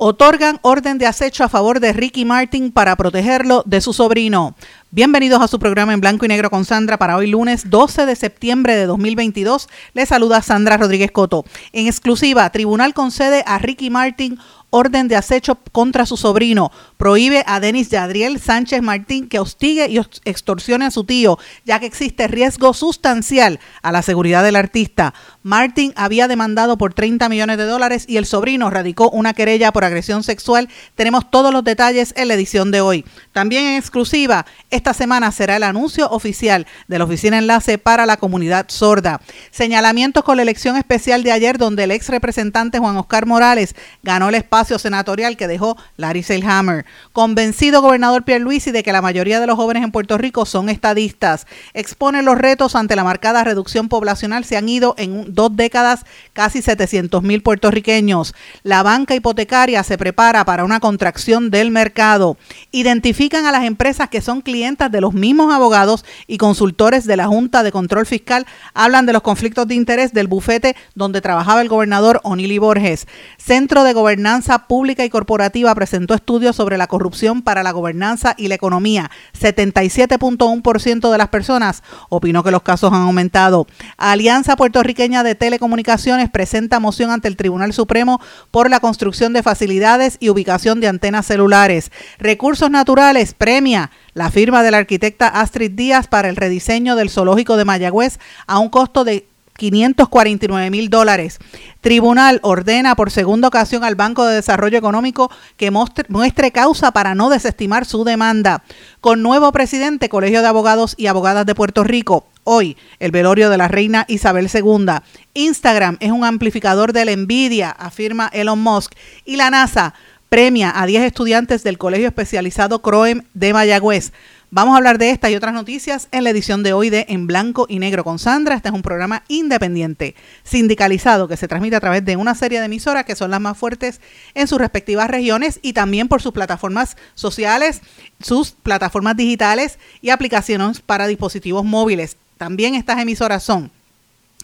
Otorgan orden de acecho a favor de Ricky Martin para protegerlo de su sobrino. Bienvenidos a su programa en blanco y negro con Sandra para hoy lunes 12 de septiembre de 2022. Les saluda Sandra Rodríguez Coto. En exclusiva, tribunal concede a Ricky Martin orden de acecho contra su sobrino. Prohíbe a Denis Yadriel Sánchez Martín que hostigue y extorsione a su tío, ya que existe riesgo sustancial a la seguridad del artista. Martin había demandado por 30 millones de dólares y el sobrino radicó una querella por agresión sexual. Tenemos todos los detalles en la edición de hoy. También en exclusiva, esta semana será el anuncio oficial de la Oficina Enlace para la Comunidad Sorda. Señalamientos con la elección especial de ayer, donde el ex representante Juan Oscar Morales ganó el espacio senatorial que dejó Larry Selhammer. Convencido gobernador Pierre Luisi de que la mayoría de los jóvenes en Puerto Rico son estadistas. Expone los retos ante la marcada reducción poblacional. Se han ido en dos décadas casi 700 mil puertorriqueños. La banca hipotecaria se prepara para una contracción del mercado. Identifican a las empresas que son clientas de los mismos abogados y consultores de la Junta de Control Fiscal. Hablan de los conflictos de interés del bufete donde trabajaba el gobernador Onili Borges. Centro de Gobernanza Pública y Corporativa presentó estudios sobre la corrupción para la gobernanza y la economía. 77.1% de las personas opinó que los casos han aumentado. Alianza Puertorriqueña de Telecomunicaciones presenta moción ante el Tribunal Supremo por la construcción de facilidades y ubicación de antenas celulares. Recursos Naturales premia la firma de la arquitecta Astrid Díaz para el rediseño del zoológico de Mayagüez a un costo de 549 mil dólares. Tribunal ordena por segunda ocasión al Banco de Desarrollo Económico que muestre causa para no desestimar su demanda. Con nuevo presidente, Colegio de Abogados y Abogadas de Puerto Rico. Hoy, el velorio de la reina Isabel II. Instagram es un amplificador de la envidia, afirma Elon Musk. Y la NASA premia a 10 estudiantes del Colegio Especializado CROEM de Mayagüez Vamos a hablar de esta y otras noticias en la edición de hoy de En Blanco y Negro con Sandra. Este es un programa independiente, sindicalizado, que se transmite a través de una serie de emisoras que son las más fuertes en sus respectivas regiones y también por sus plataformas sociales, sus plataformas digitales y aplicaciones para dispositivos móviles. También estas emisoras son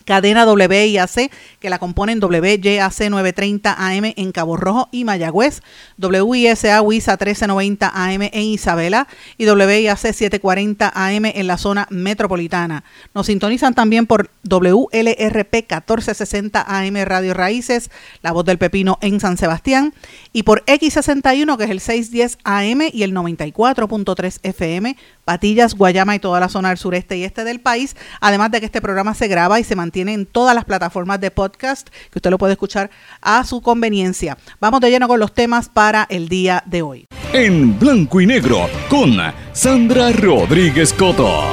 cadena WIAC, que la componen WYAC 930 AM en Cabo Rojo y Mayagüez, WISA WISA 1390 AM en Isabela y WIAC 740 AM en la zona metropolitana. Nos sintonizan también por WLRP 1460 AM Radio Raíces, La Voz del Pepino en San Sebastián, y por X61, que es el 610 AM y el 94.3 FM, Patillas, Guayama y toda la zona del sureste y este del país, además de que este programa se graba y se mantiene tienen todas las plataformas de podcast que usted lo puede escuchar a su conveniencia. Vamos de lleno con los temas para el día de hoy. En blanco y negro con Sandra Rodríguez Coto.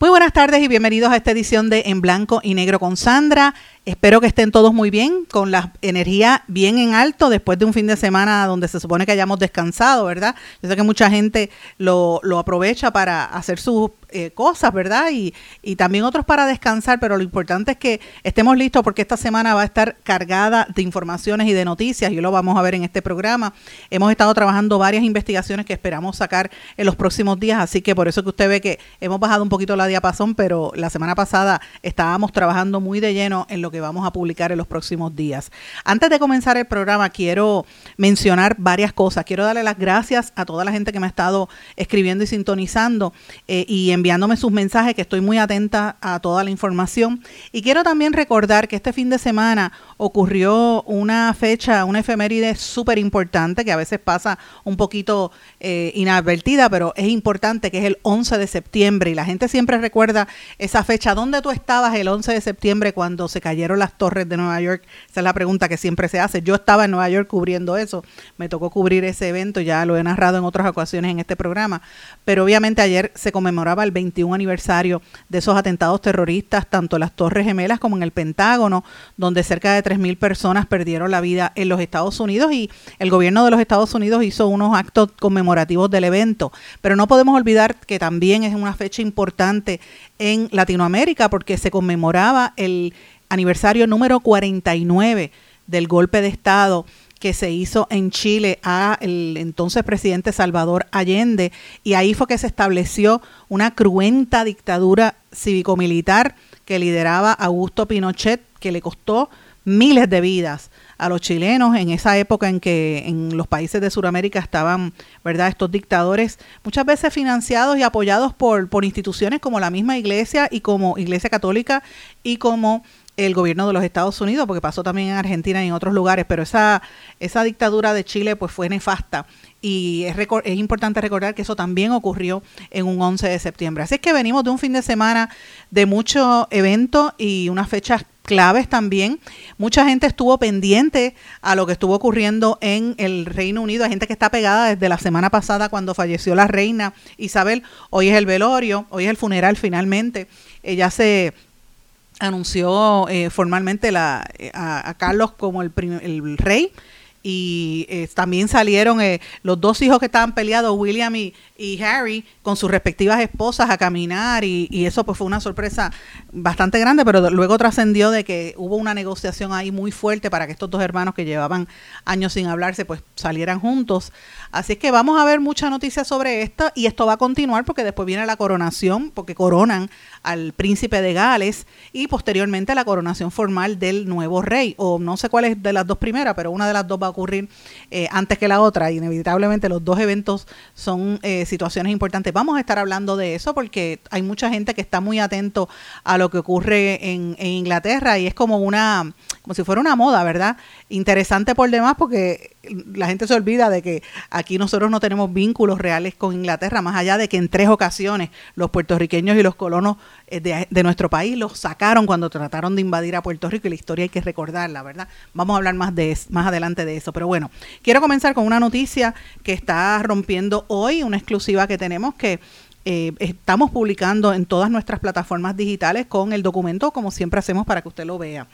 Muy buenas tardes y bienvenidos a esta edición de En Blanco y Negro con Sandra. Espero que estén todos muy bien, con la energía bien en alto después de un fin de semana donde se supone que hayamos descansado, ¿verdad? Yo sé que mucha gente lo, lo aprovecha para hacer sus eh, cosas, ¿verdad? Y, y también otros para descansar, pero lo importante es que estemos listos porque esta semana va a estar cargada de informaciones y de noticias y lo vamos a ver en este programa. Hemos estado trabajando varias investigaciones que esperamos sacar en los próximos días, así que por eso que usted ve que hemos bajado un poquito la diapasón, pero la semana pasada estábamos trabajando muy de lleno en lo que vamos a publicar en los próximos días. Antes de comenzar el programa, quiero mencionar varias cosas. Quiero darle las gracias a toda la gente que me ha estado escribiendo y sintonizando eh, y enviándome sus mensajes, que estoy muy atenta a toda la información. Y quiero también recordar que este fin de semana ocurrió una fecha, una efeméride súper importante que a veces pasa un poquito eh, inadvertida, pero es importante que es el 11 de septiembre y la gente siempre recuerda esa fecha. ¿Dónde tú estabas el 11 de septiembre cuando se cayeron las torres de Nueva York? Esa es la pregunta que siempre se hace. Yo estaba en Nueva York cubriendo eso, me tocó cubrir ese evento, ya lo he narrado en otras ocasiones en este programa, pero obviamente ayer se conmemoraba el 21 aniversario de esos atentados terroristas, tanto en las Torres Gemelas como en el Pentágono, donde cerca de 3.000 personas perdieron la vida en los Estados Unidos y el gobierno de los Estados Unidos hizo unos actos conmemorativos del evento. Pero no podemos olvidar que también es una fecha importante en Latinoamérica porque se conmemoraba el aniversario número 49 del golpe de Estado que se hizo en Chile a el entonces presidente Salvador Allende y ahí fue que se estableció una cruenta dictadura cívico-militar que lideraba Augusto Pinochet que le costó miles de vidas a los chilenos en esa época en que en los países de Sudamérica estaban, ¿verdad?, estos dictadores muchas veces financiados y apoyados por, por instituciones como la misma iglesia y como Iglesia Católica y como el gobierno de los Estados Unidos, porque pasó también en Argentina y en otros lugares, pero esa, esa dictadura de Chile pues fue nefasta y es, es importante recordar que eso también ocurrió en un 11 de septiembre. Así es que venimos de un fin de semana de mucho evento y unas fechas claves también. Mucha gente estuvo pendiente a lo que estuvo ocurriendo en el Reino Unido. Hay gente que está pegada desde la semana pasada cuando falleció la reina Isabel. Hoy es el velorio, hoy es el funeral finalmente. Ella se anunció eh, formalmente la, eh, a, Carlos como el, el rey y eh, también salieron los dos hijos que estaban peleados, William y, y Harry con sus respectivas esposas a caminar y, eso pues fue una sorpresa bastante grande, pero luego trascendió de que hubo una negociación ahí muy fuerte para que estos dos hermanos que llevaban años sin hablarse pues salieran juntos. Así es que vamos a ver mucha noticia sobre esto y esto va a continuar porque después viene la coronación, porque coronan al príncipe de Gales y posteriormente la coronación formal del nuevo rey, o no sé cuál es de las dos primeras, pero una de las dos va a ocurrir eh, antes que la otra. Inevitablemente los dos eventos son... Eh, situaciones importantes. Vamos a estar hablando de eso porque hay mucha gente que está muy atento a lo que ocurre en, Inglaterra y es como una, como si fuera una moda, ¿verdad? Interesante por demás porque la gente se olvida de que aquí nosotros no tenemos vínculos reales con Inglaterra, más allá de que en tres ocasiones los puertorriqueños y los colonos eh, de, nuestro país los sacaron cuando trataron de invadir a Puerto Rico y la historia hay que recordarla, ¿verdad? Vamos a hablar más, de, más adelante de eso, pero bueno, quiero comenzar con una noticia que está rompiendo hoy, una exclusiva que tenemos que eh, estamos publicando en todas nuestras plataformas digitales con el documento, como siempre hacemos para que usted lo vea.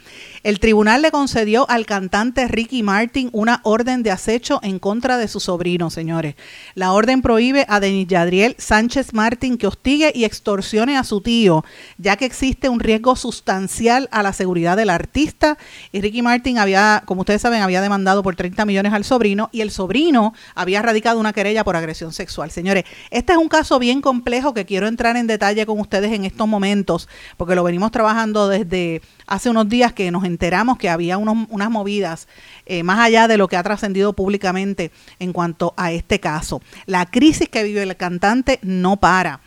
El tribunal le concedió al cantante Ricky Martin una orden de acecho en contra de su sobrino, señores. La orden prohíbe a Denis Yadriel Sánchez Martin que hostigue y extorsione a su tío, ya que existe un riesgo sustancial a la seguridad del artista. Y Ricky Martin había, como ustedes saben, había demandado por 30 millones al sobrino y el sobrino había radicado una querella por agresión sexual. Señores, este es un caso bien complejo complejo que quiero entrar en detalle con ustedes en estos momentos, porque lo venimos trabajando desde hace unos días que nos enteramos que había unas movidas eh, más allá de lo que ha trascendido públicamente en cuanto a este caso. La crisis que vive el cantante no para.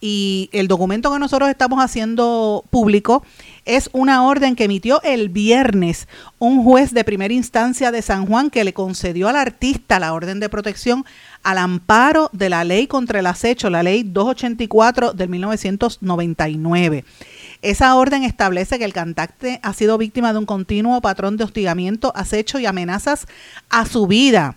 Y el documento que nosotros estamos haciendo público es una orden que emitió el viernes un juez de primera instancia de San Juan que le concedió al artista la orden de protección al amparo de la ley contra el acecho, la ley 284 del 1999. Esa orden establece que el cantante ha sido víctima de un continuo patrón de hostigamiento, acecho y amenazas a su vida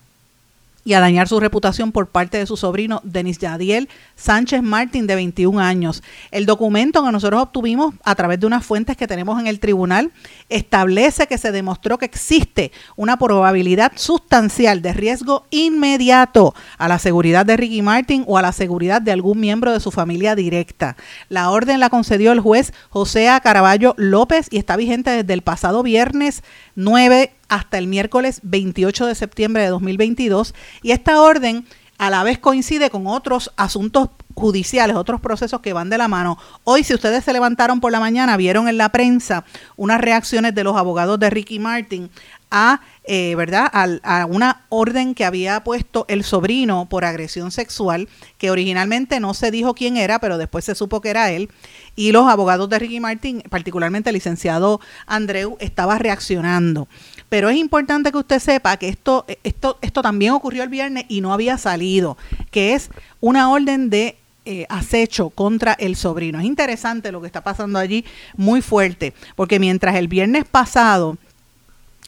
y a dañar su reputación por parte de su sobrino Denis Yadiel Sánchez Martín, de 21 años. El documento que nosotros obtuvimos a través de unas fuentes que tenemos en el tribunal establece que se demostró que existe una probabilidad sustancial de riesgo inmediato a la seguridad de Ricky Martin o a la seguridad de algún miembro de su familia directa. La orden la concedió el juez José Caraballo López y está vigente desde el pasado viernes 9 hasta el miércoles 28 de septiembre de 2022 y esta orden a la vez coincide con otros asuntos judiciales, otros procesos que van de la mano. Hoy, si ustedes se levantaron por la mañana, vieron en la prensa unas reacciones de los abogados de Ricky Martin a, eh, ¿verdad? A, una orden que había puesto el sobrino por agresión sexual, que originalmente no se dijo quién era, pero después se supo que era él. Y los abogados de Ricky Martin, particularmente el licenciado Andreu, estaba reaccionando. Pero es importante que usted sepa que esto, esto, esto también ocurrió el viernes y no había salido, que es una orden de eh, acecho contra el sobrino. Es interesante lo que está pasando allí, muy fuerte, porque mientras el viernes pasado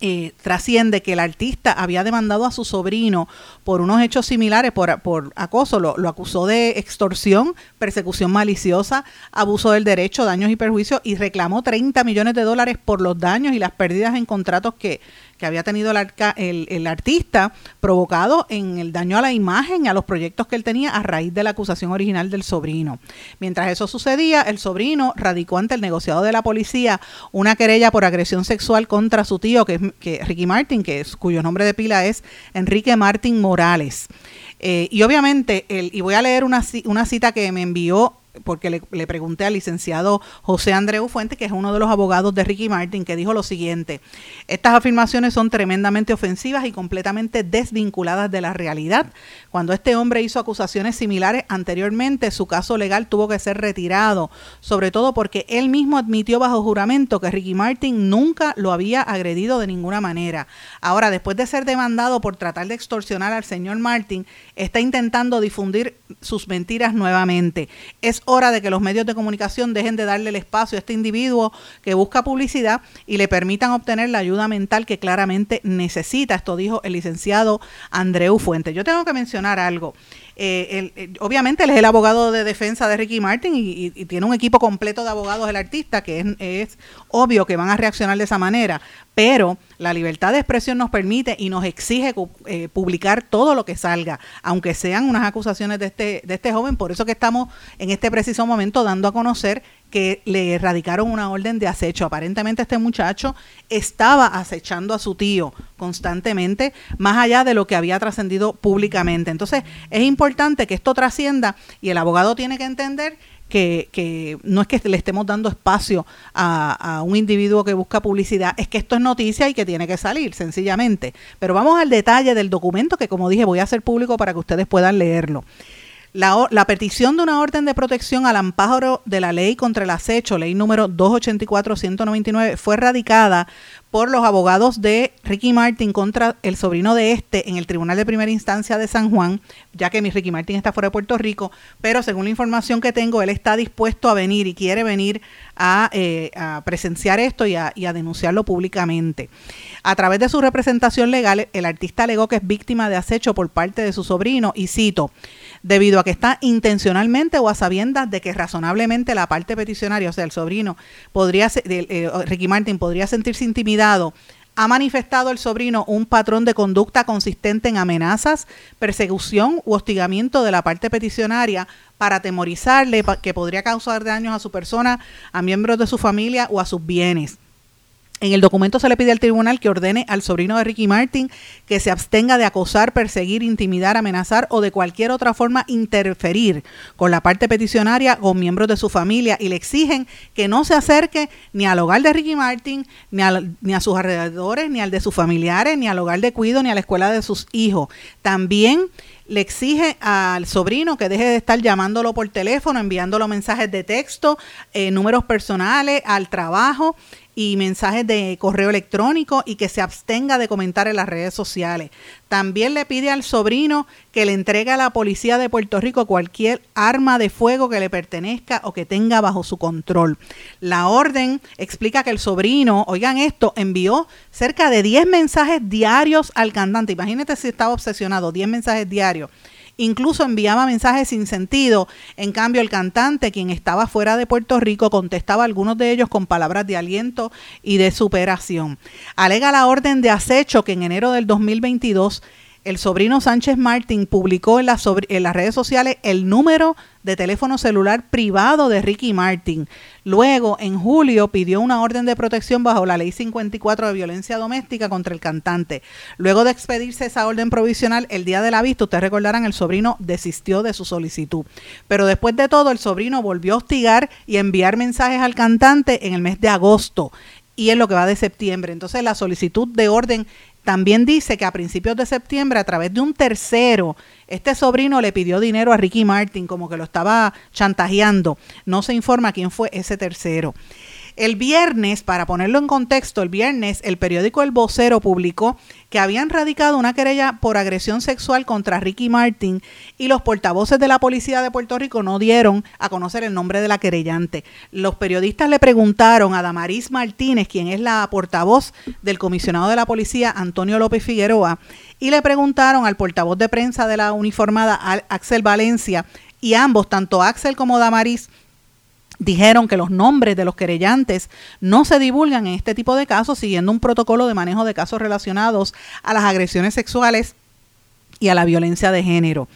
eh, trasciende que el artista había demandado a su sobrino por unos hechos similares, por, por acoso, lo, lo, acusó de extorsión, persecución maliciosa, abuso del derecho, daños y perjuicios y reclamó 30 millones de dólares por los daños y las pérdidas en contratos que, que había tenido el, artista provocado en el daño a la imagen y a los proyectos que él tenía a raíz de la acusación original del sobrino. Mientras eso sucedía, el sobrino radicó ante el negociado de la policía una querella por agresión sexual contra su tío, que es Ricky Martin, que es, cuyo nombre de pila es Enrique Martin Morales. Eh, y obviamente, el, y voy a leer una, una cita que me envió porque le, pregunté al licenciado José Andreu Fuente, que es uno de los abogados de Ricky Martin, que dijo lo siguiente, estas afirmaciones son tremendamente ofensivas y completamente desvinculadas de la realidad. Cuando este hombre hizo acusaciones similares anteriormente, su caso legal tuvo que ser retirado, sobre todo porque él mismo admitió bajo juramento que Ricky Martin nunca lo había agredido de ninguna manera. Ahora, después de ser demandado por tratar de extorsionar al señor Martin, está intentando difundir sus mentiras nuevamente. Es hora de que los medios de comunicación dejen de darle el espacio a este individuo que busca publicidad y le permitan obtener la ayuda mental que claramente necesita. Esto dijo el licenciado Andreu Fuentes. Yo tengo que mencionar algo. Eh, eh, obviamente él es el abogado de defensa de Ricky Martin y, tiene un equipo completo de abogados el artista, que es, es, obvio que van a reaccionar de esa manera, pero la libertad de expresión nos permite y nos exige eh, publicar todo lo que salga, aunque sean unas acusaciones de este, de este joven, por eso que estamos en este preciso momento dando a conocer que le erradicaron una orden de acecho. Aparentemente este muchacho estaba acechando a su tío constantemente, más allá de lo que había trascendido públicamente. Entonces es importante que esto trascienda y el abogado tiene que entender que, que, no es que le estemos dando espacio a, a, un individuo que busca publicidad, es que esto es noticia y que tiene que salir, sencillamente. Pero vamos al detalle del documento que, como dije, voy a hacer público para que ustedes puedan leerlo. La, petición de una orden de protección al amparo de la ley contra el acecho, ley número 284-199, fue radicada por los abogados de Ricky Martin contra el sobrino de este en el Tribunal de Primera Instancia de San Juan, ya que mi Ricky Martin está fuera de Puerto Rico, pero según la información que tengo, él está dispuesto a venir y quiere venir a, eh, presenciar esto y a, y a denunciarlo públicamente. A través de su representación legal, el artista alegó que es víctima de acecho por parte de su sobrino y cito, debido a que está intencionalmente o a sabiendas de que razonablemente la parte peticionaria, o sea, el sobrino, podría Ricky Martin podría sentirse intimidado ha manifestado el sobrino un patrón de conducta consistente en amenazas, persecución u hostigamiento de la parte peticionaria para atemorizarle que podría causar daños a su persona, a miembros de su familia o a sus bienes. En el documento se le pide al tribunal que ordene al sobrino de Ricky Martin que se abstenga de acosar, perseguir, intimidar, amenazar o de cualquier otra forma interferir con la parte peticionaria o miembros de su familia y le exigen que no se acerque ni al hogar de Ricky Martin, ni, ni a sus alrededores, ni al de sus familiares, ni al hogar de cuido, ni a la escuela de sus hijos. También le exige al sobrino que deje de estar llamándolo por teléfono, enviándolo mensajes de texto, eh, números personales, al trabajo y mensajes de correo electrónico y que se abstenga de comentar en las redes sociales. También le pide al sobrino que le entregue a la policía de Puerto Rico cualquier arma de fuego que le pertenezca o que tenga bajo su control. La orden explica que el sobrino, oigan esto, envió cerca de 10 mensajes diarios al cantante. Imagínate si estaba obsesionado, 10 mensajes diarios Incluso enviaba mensajes sin sentido. En cambio, el cantante, quien estaba fuera de Puerto Rico, contestaba algunos de ellos con palabras de aliento y de superación. Alega la orden de acecho que en enero del 2022 el sobrino Sánchez Martín publicó en, las redes sociales el número de teléfono celular privado de Ricky Martin. Luego, en julio, pidió una orden de protección bajo la ley 54 de violencia doméstica contra el cantante. Luego de expedirse esa orden provisional, el día de la vista, ustedes recordarán, el sobrino desistió de su solicitud. Pero después de todo, el sobrino volvió a hostigar y enviar mensajes al cantante en el mes de agosto y en lo que va de septiembre. Entonces, la solicitud de orden también dice que a principios de septiembre, a través de un tercero, este sobrino le pidió dinero a Ricky Martin, como que lo estaba chantajeando. No se informa quién fue ese tercero. El viernes, para ponerlo en contexto, el viernes el periódico El Vocero publicó que habían radicado una querella por agresión sexual contra Ricky Martin y los portavoces de la policía de Puerto Rico no dieron a conocer el nombre de la querellante. Los periodistas le preguntaron a Damaris Martínez, quien es la portavoz del comisionado de la policía Antonio López Figueroa, y le preguntaron al portavoz de prensa de la uniformada Axel Valencia y ambos, tanto Axel como Damaris, dijeron que los nombres de los querellantes no se divulgan en este tipo de casos siguiendo un protocolo de manejo de casos relacionados a las agresiones sexuales y a la violencia de género.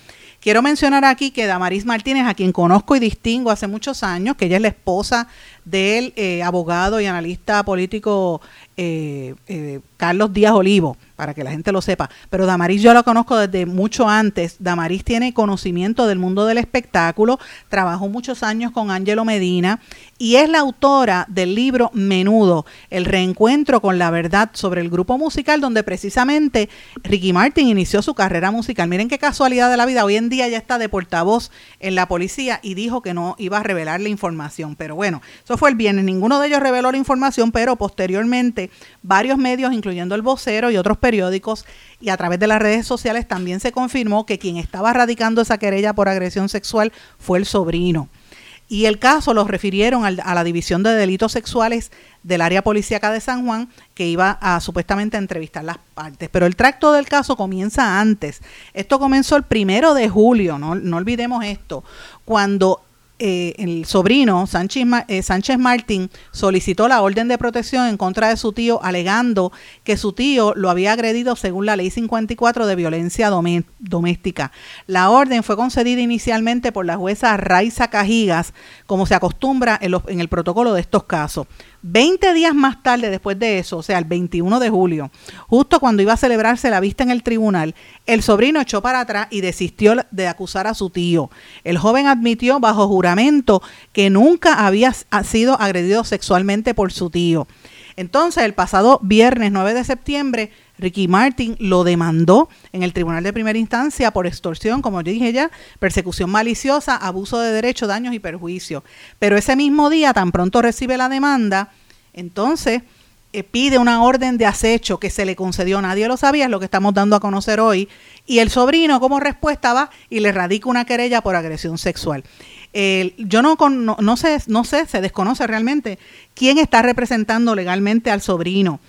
Quiero mencionar aquí que Damaris Martínez, a quien conozco y distingo hace muchos años, que ella es la esposa del eh, abogado y analista político eh, eh, Carlos Díaz Olivo, para que la gente lo sepa. Pero Damaris yo la conozco desde mucho antes. Damaris tiene conocimiento del mundo del espectáculo, trabajó muchos años con Angelo Medina y es la autora del libro Menudo, el reencuentro con la verdad sobre el grupo musical donde precisamente Ricky Martin inició su carrera musical. Miren qué casualidad de la vida, hoy en día ya está de portavoz en la policía y dijo que no iba a revelar la información. Pero bueno, eso fue el viernes, ninguno de ellos reveló la información, pero posteriormente varios medios, incluyendo el vocero y otros periódicos, y a través de las redes sociales también se confirmó que quien estaba radicando esa querella por agresión sexual fue el sobrino. Y el caso lo refirieron a la División de Delitos Sexuales del área policíaca de San Juan, que iba a supuestamente entrevistar las partes. Pero el tracto del caso comienza antes. Esto comenzó el primero de julio, no, no olvidemos esto, cuando eh, el sobrino Sánchez, eh, Sánchez Martín solicitó la orden de protección en contra de su tío, alegando que su tío lo había agredido según la ley 54 de violencia doméstica. La orden fue concedida inicialmente por la jueza Raiza Cajigas, como se acostumbra en, en el protocolo de estos casos. Veinte días más tarde, después de eso, o sea, el 21 de julio, justo cuando iba a celebrarse la vista en el tribunal, el sobrino echó para atrás y desistió de acusar a su tío. El joven admitió bajo juramento que nunca había sido agredido sexualmente por su tío. Entonces, el pasado viernes 9 de septiembre, Ricky Martin lo demandó en el Tribunal de Primera Instancia por extorsión, como yo dije ya, persecución maliciosa, abuso de derecho, daños y perjuicio. Pero ese mismo día, tan pronto recibe la demanda, entonces eh, pide una orden de acecho que se le concedió, nadie lo sabía, es lo que estamos dando a conocer hoy, y el sobrino como respuesta va y le radica una querella por agresión sexual. yo no, no, no, sé, no sé, se desconoce realmente quién está representando legalmente al sobrino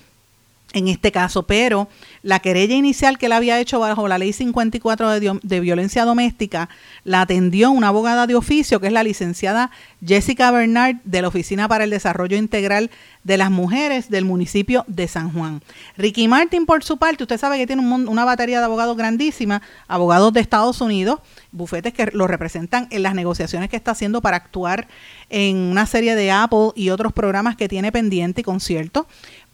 en este caso, pero la querella inicial que él había hecho bajo la ley 54 de, de, violencia doméstica la atendió una abogada de oficio que es la licenciada Jessica Bernard de la Oficina para el Desarrollo Integral de las Mujeres del municipio de San Juan. Ricky Martin, por su parte, usted sabe que tiene una batería de abogados grandísima, abogados de Estados Unidos, bufetes que lo representan en las negociaciones que está haciendo para actuar en una serie de Apple y otros programas que tiene pendiente y concierto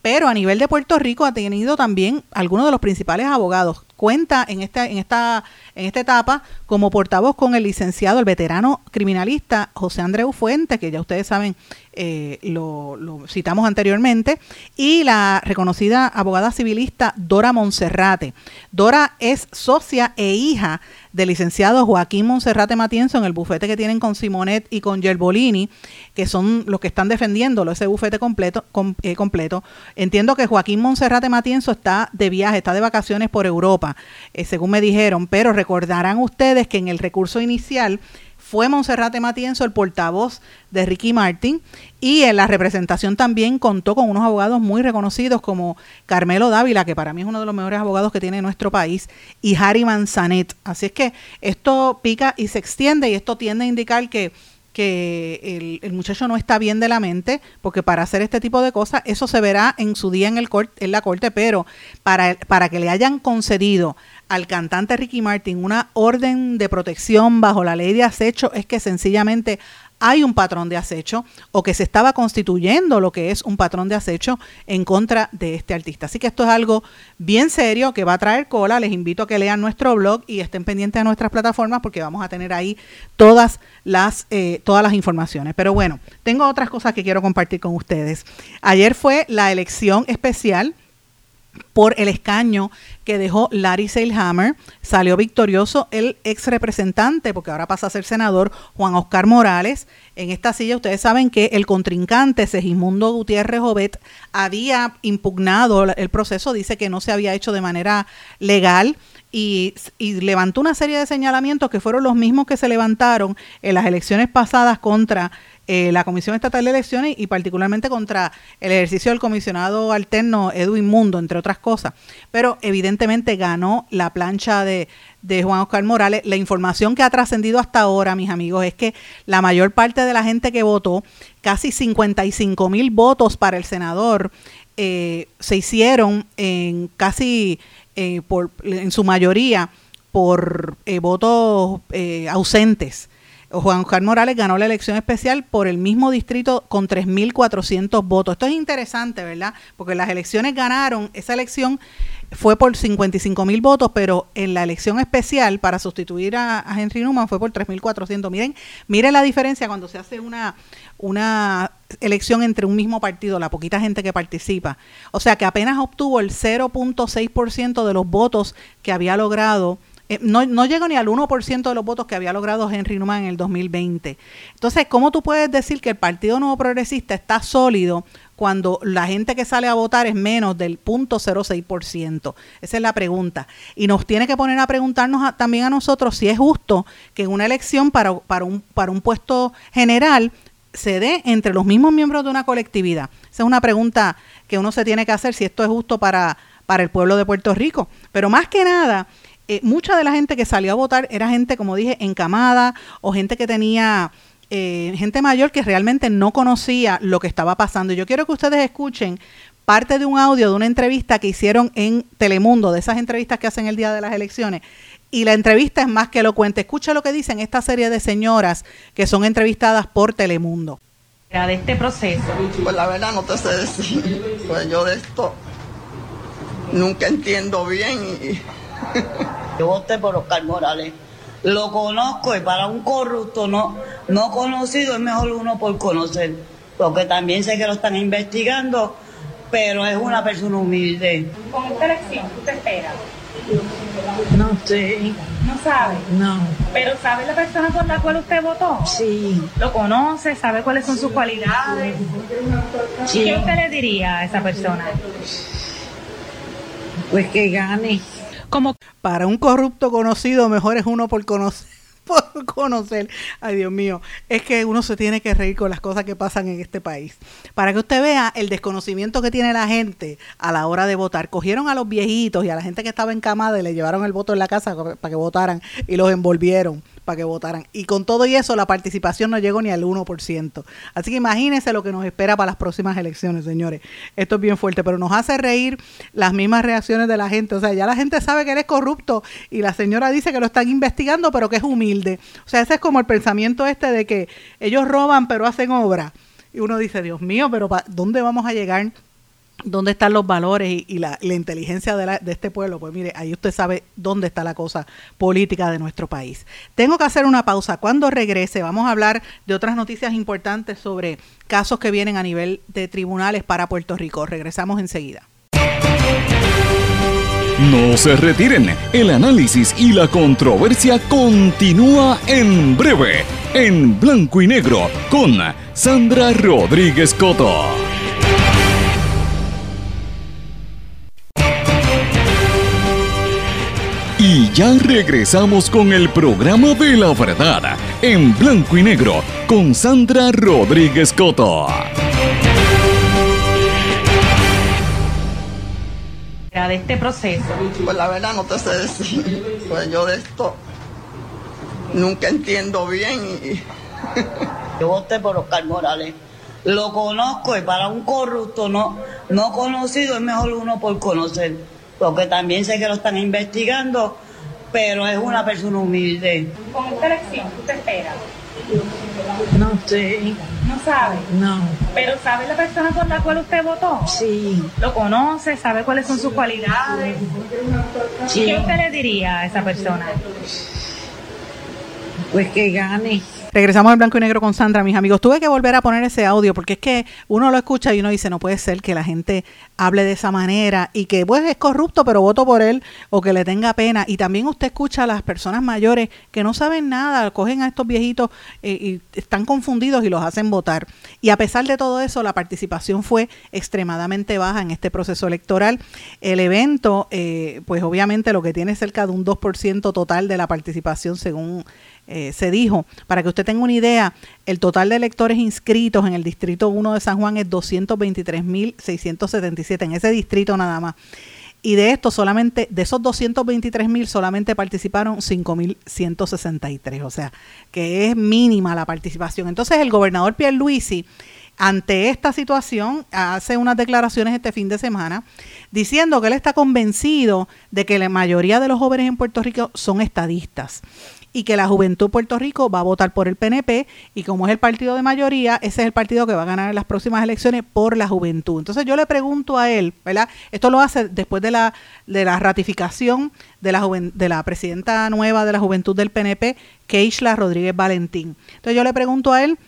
pero a nivel de Puerto Rico ha tenido también algunos de los principales abogados. Cuenta en esta, en esta, en esta etapa como portavoz con el licenciado, el veterano criminalista José Andreu Fuente, que ya ustedes saben, eh, lo, citamos anteriormente, y la reconocida abogada civilista Dora Monserrate. Dora es socia e hija del licenciado Joaquín Monserrate Matienzo en el bufete que tienen con Simonet y con Gerbolini, que son los que están defendiéndolo, ese bufete completo, eh, completo. Entiendo que Joaquín Monserrate Matienzo está de viaje, está de vacaciones por Europa, eh, según me dijeron, pero recordarán ustedes que en el recurso inicial fue Monserrate Matienzo el portavoz de Ricky Martin y en la representación también contó con unos abogados muy reconocidos como Carmelo Dávila, que para mí es uno de los mejores abogados que tiene nuestro país, y Harry Manzanet. Así es que esto pica y se extiende y esto tiende a indicar que que el, muchacho no está bien de la mente, porque para hacer este tipo de cosas, eso se verá en su día en, el en la corte, pero para, para que le hayan concedido al cantante Ricky Martin una orden de protección bajo la ley de acecho, es que sencillamente hay un patrón de acecho o que se estaba constituyendo lo que es un patrón de acecho en contra de este artista. Así que esto es algo bien serio que va a traer cola. Les invito a que lean nuestro blog y estén pendientes de nuestras plataformas porque vamos a tener ahí todas las, eh, todas las informaciones. Pero bueno, tengo otras cosas que quiero compartir con ustedes. Ayer fue la elección especial por el escaño que dejó Larry Seilhammer. Salió victorioso el ex representante, porque ahora pasa a ser senador, Juan Oscar Morales. En esta silla ustedes saben que el contrincante Segismundo Gutiérrez Jovet había impugnado el proceso, dice que no se había hecho de manera legal. Y, y, levantó una serie de señalamientos que fueron los mismos que se levantaron en las elecciones pasadas contra eh, la Comisión Estatal de Elecciones y particularmente contra el ejercicio del comisionado alterno Edwin Mundo, entre otras cosas. Pero evidentemente ganó la plancha de, de Juan Oscar Morales. La información que ha trascendido hasta ahora, mis amigos, es que la mayor parte de la gente que votó, casi 55 mil votos para el senador, eh, se hicieron en casi, eh, por, en su mayoría, por votos ausentes. Juan Oscar Morales ganó la elección especial por el mismo distrito con 3.400 votos. Esto es interesante, ¿verdad? Porque las elecciones ganaron, esa elección fue por 55.000 votos, pero en la elección especial para sustituir a, Henry Newman fue por 3.400. Miren, miren la diferencia cuando se hace una, una elección entre un mismo partido, la poquita gente que participa. O sea que apenas obtuvo el 0.6% de los votos que había logrado eh, no, no llegó ni al 1% de los votos que había logrado Henry Newman en el 2020. Entonces, ¿cómo tú puedes decir que el Partido Nuevo Progresista está sólido cuando la gente que sale a votar es menos del 0.06%? Esa es la pregunta. Y nos tiene que poner a preguntarnos también a nosotros si es justo que una elección para, para, un, para un puesto general se dé entre los mismos miembros de una colectividad. Esa es una pregunta que uno se tiene que hacer si esto es justo para, para el pueblo de Puerto Rico. Pero más que nada, eh, mucha de la gente que salió a votar era gente, como dije, encamada o gente que tenía, eh, gente mayor que realmente no conocía lo que estaba pasando. Yo quiero que ustedes escuchen parte de un audio de una entrevista que hicieron en Telemundo, de esas entrevistas que hacen el día de las elecciones. Y la entrevista es más que elocuente. Escucha lo que dicen esta serie de señoras que son entrevistadas por Telemundo. De este proceso. Pues la verdad no te sé decir. Pues yo de esto nunca entiendo bien y yo voté por Oscar Morales. Lo conozco y para un corrupto no, no conocido es mejor uno por conocer. Porque también sé que lo están investigando, pero es una persona humilde. ¿Con esta elección qué espera? No sé. ¿No sabe? No. ¿Pero sabe la persona por la cual usted votó? Sí. ¿Lo conoce? ¿Sabe cuáles son sus cualidades? Sí. ¿Qué usted le diría a esa persona? Pues que gane. Para un corrupto conocido, mejor es uno por conocer. Por conocer, ay Dios mío, es que uno se tiene que reír con las cosas que pasan en este país. Para que usted vea el desconocimiento que tiene la gente a la hora de votar. Cogieron a los viejitos y a la gente que estaba encamada y le llevaron el voto en la casa para que votaran y los envolvieron para que votaran. Y con todo y eso, la participación no llegó ni al 1%. Así que imagínense lo que nos espera para las próximas elecciones, señores. Esto es bien fuerte, pero nos hace reír las mismas reacciones de la gente. O sea, ya la gente sabe que eres corrupto y la señora dice que lo están investigando, pero que es humilde. O sea, ese es como el pensamiento este de que ellos roban, pero hacen obra. Y uno dice, Dios mío, pero ¿dónde vamos a llegar? Dónde están los valores y, la, inteligencia de, de, este pueblo, pues mire, ahí usted sabe dónde está la cosa política de nuestro país. Tengo que hacer una pausa. Cuando regrese vamos a hablar de otras noticias importantes sobre casos que vienen a nivel de tribunales para Puerto Rico. Regresamos enseguida. No se retiren, el análisis y la controversia continúa en breve, en blanco y negro, con Sandra Rodríguez Coto. Y ya regresamos con el programa de la verdad, en blanco y negro, con Sandra Rodríguez Coto. De este proceso. Pues la verdad no te sé decir. Pues yo de esto nunca entiendo bien y Yo voté por Oscar Morales. Lo conozco y para un corrupto no, no conocido es mejor uno por conocer. Porque también sé que lo están investigando, pero es una persona humilde. Con esta elección, ¿qué usted espera? No sé, No sabe. no, Pero ¿sabe la persona por la cual usted votó? sí, ¿Lo conoce? ¿Sabe cuáles son sus cualidades? sí, ¿Qué usted le diría a esa persona? pues que gane. Regresamos al blanco y negro con Sandra, mis amigos. Tuve que volver a poner ese audio porque es que uno lo escucha y uno dice, no puede ser que la gente hable de esa manera y que pues es corrupto, pero voto por él o que le tenga pena. Y también usted escucha a las personas mayores que no saben nada, cogen a estos viejitos eh, y están confundidos y los hacen votar. Y a pesar de todo eso, la participación fue extremadamente baja en este proceso electoral. El evento, eh, pues obviamente lo que tiene es cerca de un 2% total de la participación según eh, se dijo. Para que usted tenga una idea, el total de electores inscritos en el Distrito 1 de San Juan es 223.677, en ese distrito nada más. Y de estos solamente, de esos 223.000 solamente participaron 5.163, o sea, que es mínima la participación. Entonces el gobernador Pierluisi, ante esta situación, hace unas declaraciones este fin de semana diciendo que él está convencido de que la mayoría de los jóvenes en Puerto Rico son estadistas y que la juventud Puerto Rico va a votar por el PNP y como es el partido de mayoría, ese es el partido que va a ganar en las próximas elecciones por la juventud. Entonces yo le pregunto a él, ¿verdad? Esto lo hace después de la, de la ratificación de la, juven- de la presidenta nueva de la juventud del PNP, Keishla Rodríguez Valentín. Entonces yo le pregunto a él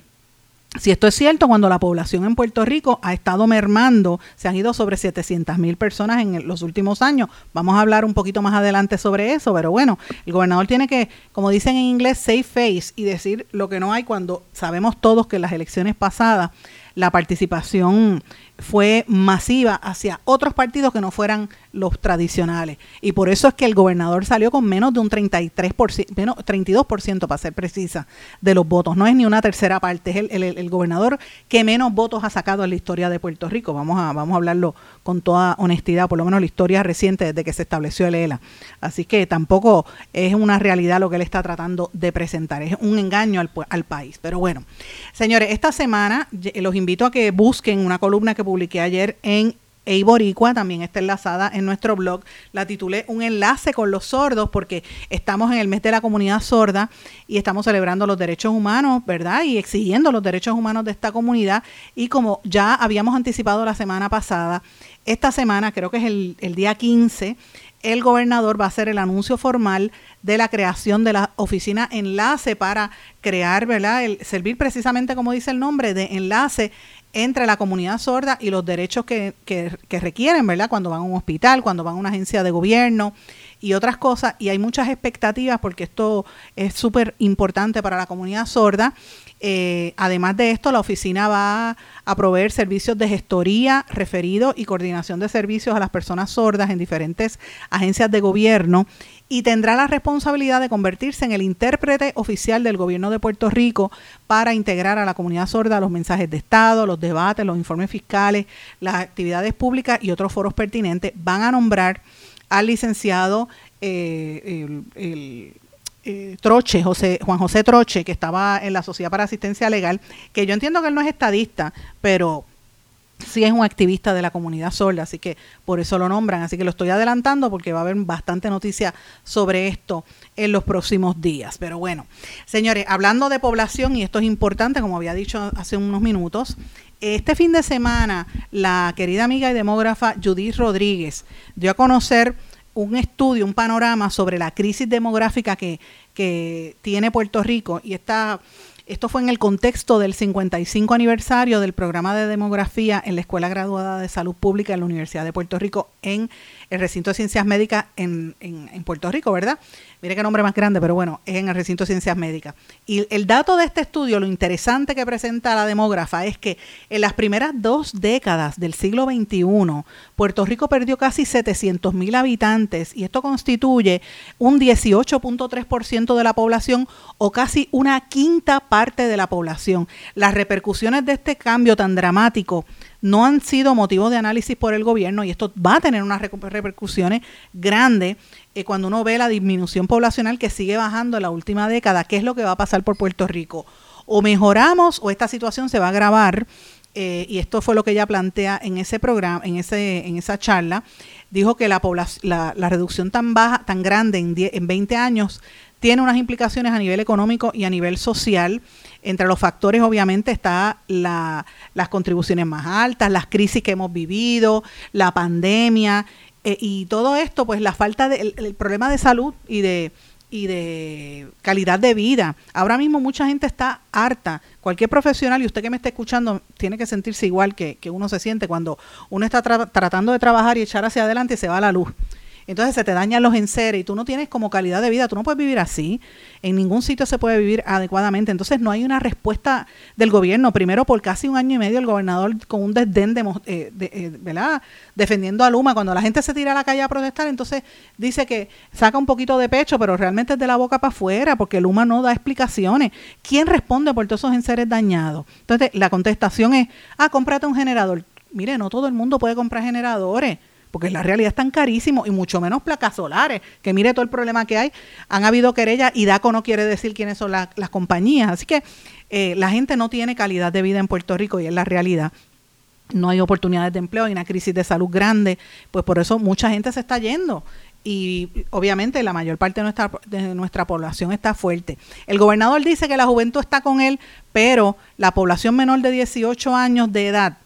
si esto es cierto, cuando la población en Puerto Rico ha estado mermando, se han ido sobre 700 mil personas en los últimos años. Vamos a hablar un poquito más adelante sobre eso, pero bueno, el gobernador tiene que, como dicen en inglés, save face y decir lo que no hay cuando sabemos todos que en las elecciones pasadas la participación fue masiva hacia otros partidos que no fueran los tradicionales. Y por eso es que el gobernador salió con menos de un 33%, menos 32% para ser precisa, de los votos. No es ni una tercera parte, es el, el- gobernador que menos votos ha sacado en la historia de Puerto Rico. Vamos a, vamos a hablarlo con toda honestidad, por lo menos la historia reciente desde que se estableció el ELA. Así que tampoco es una realidad lo que él está tratando de presentar, es un engaño al, al país. Pero bueno, señores, esta semana los invito a que busquen una columna que publiqué ayer en Eiboricua, también está enlazada en nuestro blog. La titulé Un enlace con los sordos porque estamos en el mes de la comunidad sorda y estamos celebrando los derechos humanos, ¿verdad? Y exigiendo los derechos humanos de esta comunidad. Y como ya habíamos anticipado la semana pasada, esta semana, creo que es el, el día 15, el gobernador va a hacer el anuncio formal de la creación de la oficina enlace para crear, ¿verdad? El, servir precisamente, como dice el nombre, de enlace entre la comunidad sorda y los derechos que, que, requieren, ¿verdad? Cuando van a un hospital, cuando van a una agencia de gobierno y otras cosas. Y hay muchas expectativas porque esto es súper importante para la comunidad sorda. Eh, además de esto, la oficina va a proveer servicios de gestoría, referido y coordinación de servicios a las personas sordas en diferentes agencias de gobierno y tendrá la responsabilidad de convertirse en el intérprete oficial del gobierno de Puerto Rico para integrar a la comunidad sorda los mensajes de Estado, los debates, los informes fiscales, las actividades públicas y otros foros pertinentes. Van a nombrar al licenciado eh, el, eh, Troche, José, Juan José Troche, que estaba en la Sociedad para Asistencia Legal, que yo entiendo que él no es estadista, pero sí es un activista de la comunidad sorda, así que por eso lo nombran. Así que lo estoy adelantando porque va a haber bastante noticia sobre esto en los próximos días. Pero bueno, señores, hablando de población, y esto es importante, como había dicho hace unos minutos, este fin de semana la querida amiga y demógrafa Judith Rodríguez dio a conocer un estudio, un panorama sobre la crisis demográfica que, que tiene Puerto Rico y esta esto fue en el contexto del 55 aniversario del programa de demografía en la Escuela Graduada de Salud Pública en la Universidad de Puerto Rico en el recinto de ciencias médicas en, en, Puerto Rico, ¿verdad? Mire qué nombre más grande, pero bueno, es en el recinto de ciencias médicas. Y el dato de este estudio, lo interesante que presenta la demógrafa es que en las primeras dos décadas del siglo XXI, Puerto Rico perdió casi 700 mil habitantes y esto constituye un 18.3% de la población o casi una quinta parte de la población. Las repercusiones de este cambio tan dramático no han sido motivo de análisis por el gobierno y esto va a tener unas repercusiones grandes eh, cuando uno ve la disminución poblacional que sigue bajando en la última década. ¿Qué es lo que va a pasar por Puerto Rico? o mejoramos o esta situación se va a agravar. Eh, y esto fue lo que ella plantea en ese programa, en ese, en esa charla, dijo que la, la, la reducción tan baja, tan grande en, en 20 años tiene unas implicaciones a nivel económico y a nivel social. Entre los factores, obviamente, está la, las contribuciones más altas, las crisis que hemos vivido, la pandemia eh, y todo esto, pues la falta de, el, problema de salud y de y de calidad de vida. Ahora mismo mucha gente está harta. Cualquier profesional, y usted que me está escuchando, tiene que sentirse igual que, que uno se siente cuando uno está tratando de trabajar y echar hacia adelante y se va a la luz entonces se te dañan los enseres y tú no tienes como calidad de vida, tú no puedes vivir así, en ningún sitio se puede vivir adecuadamente. Entonces no hay una respuesta del gobierno. Primero, por casi un año y medio el gobernador con un desdén, de, eh, eh, ¿verdad? Defendiendo a Luma. Cuando la gente se tira a la calle a protestar, entonces dice que saca un poquito de pecho, pero realmente es de la boca para afuera, porque Luma no da explicaciones. ¿Quién responde por todos esos enseres dañados? Entonces la contestación es, ah, cómprate un generador. Mire, no todo el mundo puede comprar generadores porque la realidad es tan carísimo y mucho menos placas solares, que mire todo el problema que hay. Han habido querellas y DACO no quiere decir quiénes son las compañías. Así que eh, la gente no tiene calidad de vida en Puerto Rico y es la realidad. No hay oportunidades de empleo, hay una crisis de salud grande, pues por eso mucha gente se está yendo y obviamente la mayor parte de nuestra, de nuestra población está fuerte. El gobernador dice que la juventud está con él, pero la población menor de 18 años de edad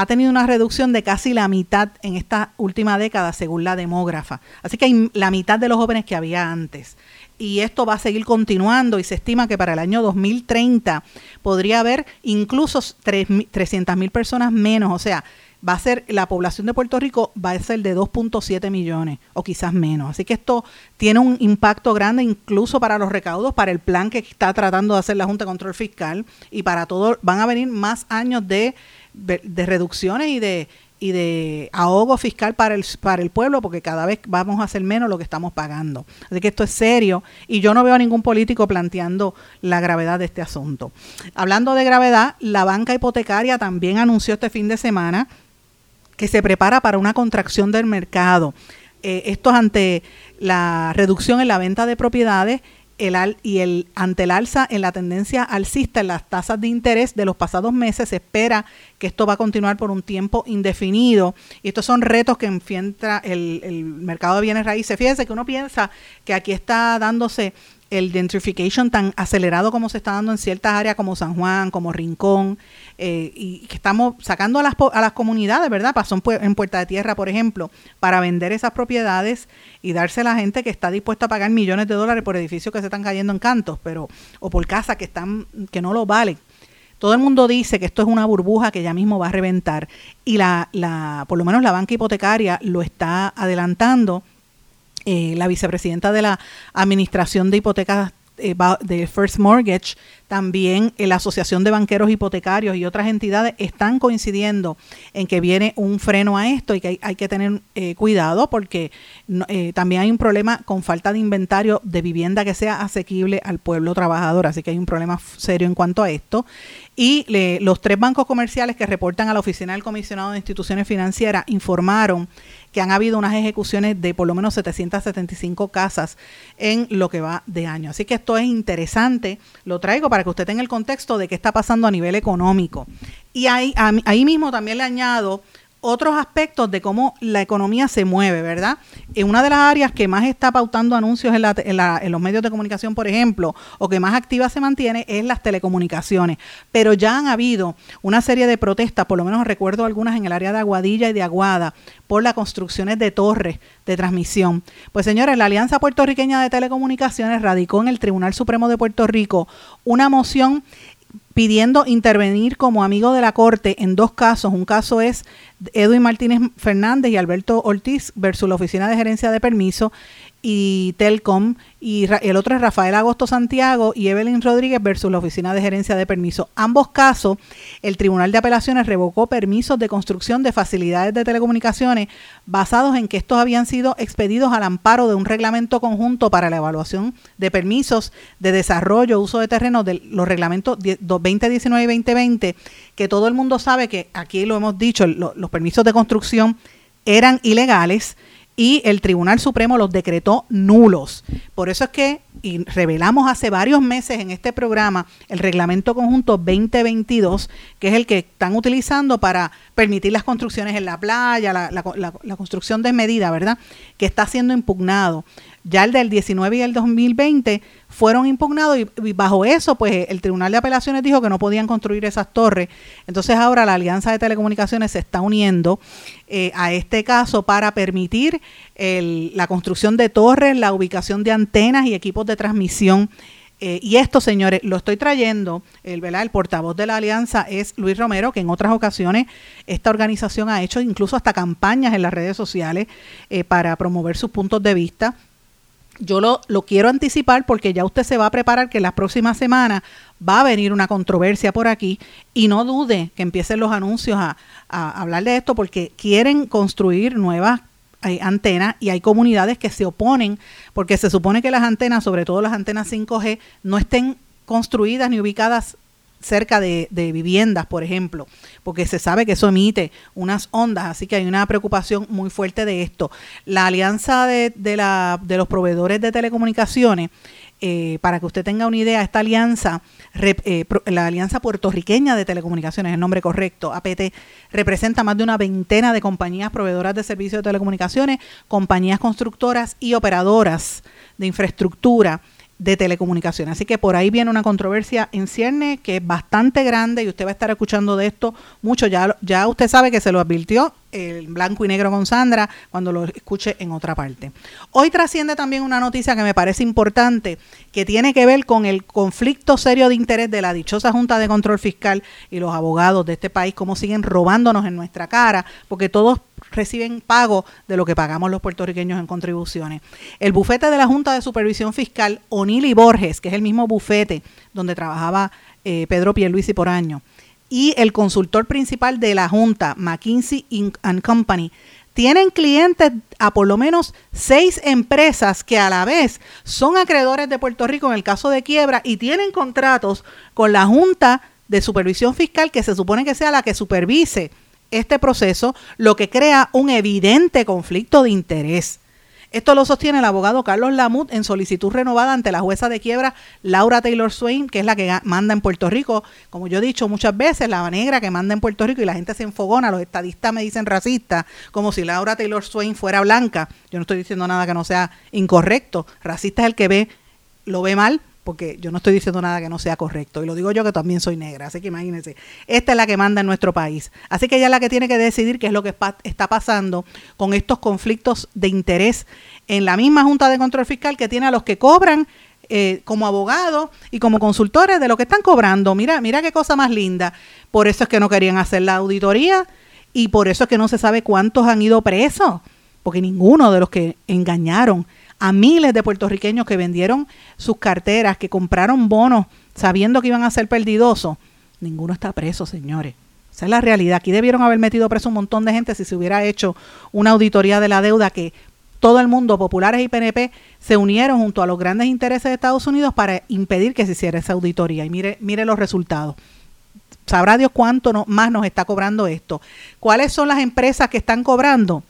ha tenido una reducción de casi la mitad en esta última década, según la demógrafa. Así que hay la mitad de los jóvenes que había antes. Y esto va a seguir continuando y se estima que para el año 2030 podría haber incluso 300 mil personas menos. O sea, va a ser la población de Puerto Rico va a ser de 2.7 millones o quizás menos. Así que esto tiene un impacto grande incluso para los recaudos, para el plan que está tratando de hacer la Junta de Control Fiscal y para todo. Van a venir más años de de reducciones y de y de ahogo fiscal para el, para el pueblo, porque cada vez vamos a hacer menos lo que estamos pagando. Así que esto es serio y yo no veo a ningún político planteando la gravedad de este asunto. Hablando de gravedad, la banca hipotecaria también anunció este fin de semana que se prepara para una contracción del mercado. Eh, esto es ante la reducción en la venta de propiedades el, y el, ante el alza en la tendencia alcista en las tasas de interés de los pasados meses, se espera que esto va a continuar por un tiempo indefinido. Y estos son retos que enfrenta el, el mercado de bienes raíces. Fíjense que uno piensa que aquí está dándose el gentrification tan acelerado como se está dando en ciertas áreas como San Juan, como Rincón, eh, y que estamos sacando a las, a las comunidades, ¿verdad? Pasó en, Puerta de Tierra, por ejemplo, para vender esas propiedades y darse a la gente que está dispuesta a pagar millones de dólares por edificios que se están cayendo en cantos, pero o por casas que están que no lo valen. Todo el mundo dice que esto es una burbuja que ya mismo va a reventar y la, la por lo menos la banca hipotecaria lo está adelantando eh, la vicepresidenta de la Administración de Hipotecas eh, de First Mortgage, también la Asociación de Banqueros Hipotecarios y otras entidades están coincidiendo en que viene un freno a esto y que hay, que tener eh, cuidado porque también hay un problema con falta de inventario de vivienda que sea asequible al pueblo trabajador, así que hay un problema serio en cuanto a esto. Y los tres bancos comerciales que reportan a la Oficina del Comisionado de Instituciones Financieras informaron que han habido unas ejecuciones de por lo menos 775 casas en lo que va de año. Así que esto es interesante, lo traigo para que usted tenga el contexto de qué está pasando a nivel económico. Y ahí, ahí mismo también le añado otros aspectos de cómo la economía se mueve, ¿verdad? En una de las áreas que más está pautando anuncios en, en, los medios de comunicación, por ejemplo, o que más activa se mantiene, es las telecomunicaciones. Pero ya han habido una serie de protestas, por lo menos recuerdo algunas en el área de Aguadilla y de Aguada, por las construcciones de torres de transmisión. Pues señores, la Alianza Puertorriqueña de Telecomunicaciones radicó en el Tribunal Supremo de Puerto Rico una moción pidiendo intervenir como amigo de la Corte en dos casos. Un caso es Edwin Martínez Fernández y Alberto Ortiz versus la Oficina de Gerencia de Permiso y Telcom, y el otro es Rafael Agosto Santiago y Evelyn Rodríguez versus la Oficina de Gerencia de Permiso. Ambos casos, el Tribunal de Apelaciones revocó permisos de construcción de facilidades de telecomunicaciones basados en que estos habían sido expedidos al amparo de un reglamento conjunto para la evaluación de permisos de desarrollo, uso de terreno de los reglamentos 2019 y 2020, que todo el mundo sabe que aquí lo hemos dicho, los permisos de construcción eran ilegales y el Tribunal Supremo los decretó nulos. Por eso es que y revelamos hace varios meses en este programa el reglamento conjunto 2022, que es el que están utilizando para permitir las construcciones en la playa, la, la, la construcción desmedida, ¿verdad? Que está siendo impugnado. Ya el del 19 y el 2020 fueron impugnados y, bajo eso, pues el Tribunal de Apelaciones dijo que no podían construir esas torres. Entonces ahora la Alianza de Telecomunicaciones se está uniendo eh, a este caso para permitir la construcción de torres, la ubicación de antenas y equipos de transmisión. Eh, y esto, señores, lo estoy trayendo, el, ¿verdad? el portavoz de la alianza es Luis Romero, que en otras ocasiones esta organización ha hecho incluso hasta campañas en las redes sociales eh, para promover sus puntos de vista yo lo, lo, quiero anticipar porque ya usted se va a preparar que la próxima semana va a venir una controversia por aquí y no dude que empiecen los anuncios a, hablar de esto porque quieren construir nuevas eh, antenas y hay comunidades que se oponen porque se supone que las antenas, sobre todo las antenas 5G, no estén construidas ni ubicadas cerca de, viviendas, por ejemplo, porque se sabe que eso emite unas ondas, así que hay una preocupación muy fuerte de esto. La alianza de, los proveedores de telecomunicaciones, eh, para que usted tenga una idea, esta alianza, eh, la Alianza Puertorriqueña de Telecomunicaciones, el nombre correcto, APT, representa más de una veintena de compañías proveedoras de servicios de telecomunicaciones, compañías constructoras y operadoras de infraestructura de telecomunicaciones. Así que por ahí viene una controversia en cierne que es bastante grande y usted va a estar escuchando de esto mucho. Ya, ya usted sabe que se lo advirtió el blanco y negro con Sandra cuando lo escuche en otra parte. Hoy trasciende también una noticia que me parece importante que tiene que ver con el conflicto serio de interés de la dichosa Junta de Control Fiscal y los abogados de este país, cómo siguen robándonos en nuestra cara, porque todos reciben pago de lo que pagamos los puertorriqueños en contribuciones. El bufete de la Junta de Supervisión Fiscal, Onili Borges, que es el mismo bufete donde trabajaba eh, Pedro Pierluisi por año, y el consultor principal de la Junta, McKinsey Company, tienen clientes a por lo menos seis empresas que a la vez son acreedores de Puerto Rico en el caso de quiebra y tienen contratos con la Junta de Supervisión Fiscal que se supone que sea la que supervise este proceso, lo que crea un evidente conflicto de interés. Esto lo sostiene el abogado Carlos Lamut en solicitud renovada ante la jueza de quiebra Laura Taylor Swain, que es la que manda en Puerto Rico. Como yo he dicho muchas veces, la negra que manda en Puerto Rico y la gente se enfogona, los estadistas me dicen racista, como si Laura Taylor Swain fuera blanca. Yo no estoy diciendo nada que no sea incorrecto. Racista es el que ve, lo ve mal, porque yo no estoy diciendo nada que no sea correcto. Y lo digo yo que también soy negra, así que imagínense, esta es la que manda en nuestro país. Así que ella es la que tiene que decidir qué es lo que está pasando con estos conflictos de interés en la misma Junta de Control Fiscal que tiene a los que cobran eh, como abogados y como consultores de lo que están cobrando. Mira, mira qué cosa más linda. Por eso es que no querían hacer la auditoría y por eso es que no se sabe cuántos han ido presos, porque ninguno de los que engañaron a miles de puertorriqueños que vendieron sus carteras, que compraron bonos sabiendo que iban a ser perdidosos, ninguno está preso, señores. Esa es la realidad. Aquí debieron haber metido preso un montón de gente si se hubiera hecho una auditoría de la deuda que todo el mundo, populares y PNP, se unieron junto a los grandes intereses de Estados Unidos para impedir que se hiciera esa auditoría. Y mire, mire los resultados. Sabrá Dios cuánto más nos está cobrando esto. ¿Cuáles son las empresas que están cobrando?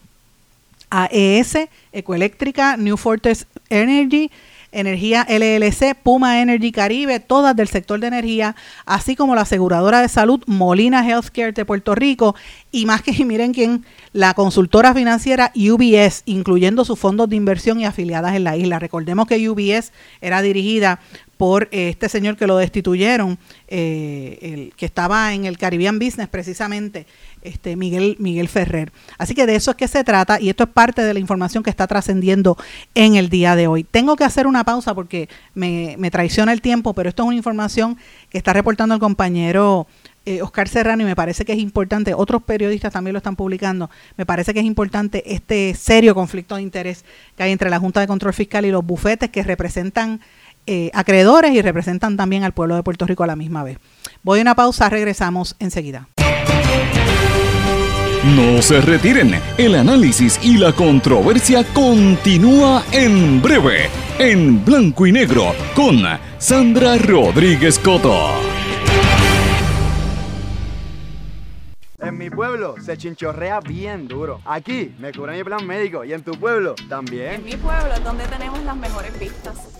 AES, Ecoeléctrica, New Fortress Energy, Energía LLC, Puma Energy Caribe, todas del sector de energía, así como la aseguradora de salud Molina Healthcare de Puerto Rico y más que miren quién, la consultora financiera UBS, incluyendo sus fondos de inversión y afiliadas en la isla. Recordemos que UBS era dirigida por este señor que lo destituyeron, eh, el, que estaba en el Caribbean Business precisamente, este Miguel, Miguel Ferrer. Así que de eso es que se trata y esto es parte de la información que está trascendiendo en el día de hoy. Tengo que hacer una pausa porque me, me, traiciona el tiempo, pero esto es una información que está reportando el compañero eh, Oscar Serrano y me parece que es importante, otros periodistas también lo están publicando, me parece que es importante este serio conflicto de interés que hay entre la Junta de Control Fiscal y los bufetes que representan eh, acreedores y representan también al pueblo de Puerto Rico a la misma vez. Voy a una pausa, regresamos enseguida. No se retiren, el análisis y la controversia continúa en breve, en blanco y negro, con Sandra Rodríguez Coto. En mi pueblo se chinchorrea bien duro. Aquí me cubre mi plan médico y en tu pueblo también. En mi pueblo es donde tenemos las mejores vistas.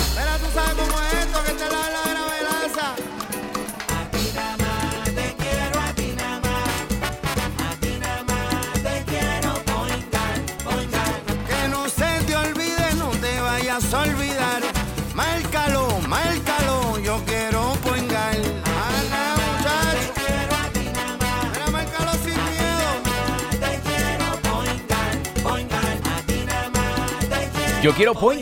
Vayas a olvidar. Márcalo, márcalo, yo quiero poingar. Quiero a ti. Te poingar, poingar. Yo quiero Point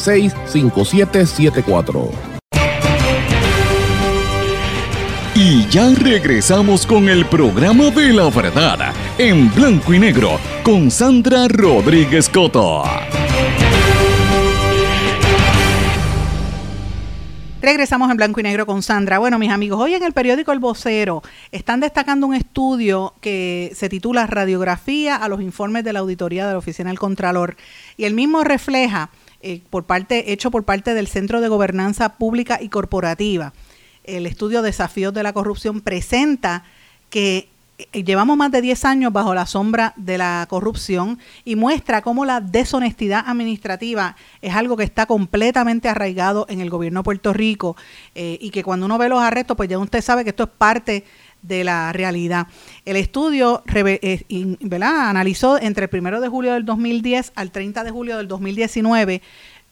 939-336-5774. Y ya regresamos con el programa de la verdad en blanco y negro con Sandra Rodríguez Coto. Regresamos en blanco y negro con Sandra. Bueno, mis amigos, hoy en el periódico El Vocero están destacando un estudio que se titula Radiografía a los informes de la auditoría de la Oficina del Contralor y el mismo refleja eh, por parte hecho por parte del Centro de Gobernanza Pública y Corporativa. El estudio Desafíos de la Corrupción presenta que eh, llevamos más de 10 años bajo la sombra de la corrupción y muestra cómo la deshonestidad administrativa es algo que está completamente arraigado en el gobierno de Puerto Rico eh, y que cuando uno ve los arrestos, pues ya usted sabe que esto es parte de la realidad. El estudio eh, analizó entre el 1 de julio del 2010 al 30 de julio del 2019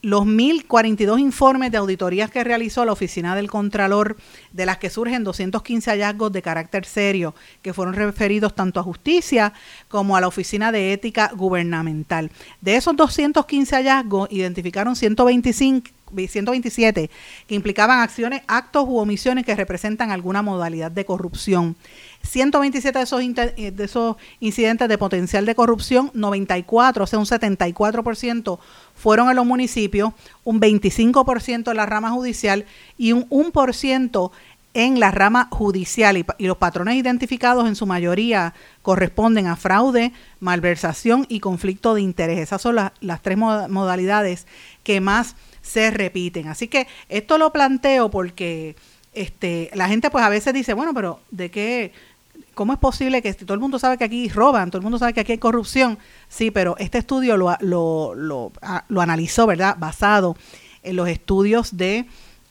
los 1.042 informes de auditorías que realizó la Oficina del Contralor, de las que surgen 215 hallazgos de carácter serio, que fueron referidos tanto a justicia como a la Oficina de Ética Gubernamental. De esos 215 hallazgos, identificaron 125 127 que implicaban acciones, actos u omisiones que representan alguna modalidad de corrupción. 127 de esos, de esos incidentes de potencial de corrupción, 94, o sea, un 74% fueron en los municipios, un 25% en la rama judicial y un 1% en la rama judicial y, los patrones identificados en su mayoría corresponden a fraude, malversación y conflicto de interés. Esas son las tres modalidades que más se repiten. Así que esto lo planteo porque este, la gente pues a veces dice, bueno, pero ¿de qué? ¿Cómo es posible que todo el mundo sabe que aquí roban, todo el mundo sabe que aquí hay corrupción? Sí, pero este estudio lo, lo, lo, lo analizó, ¿verdad? Basado en los estudios de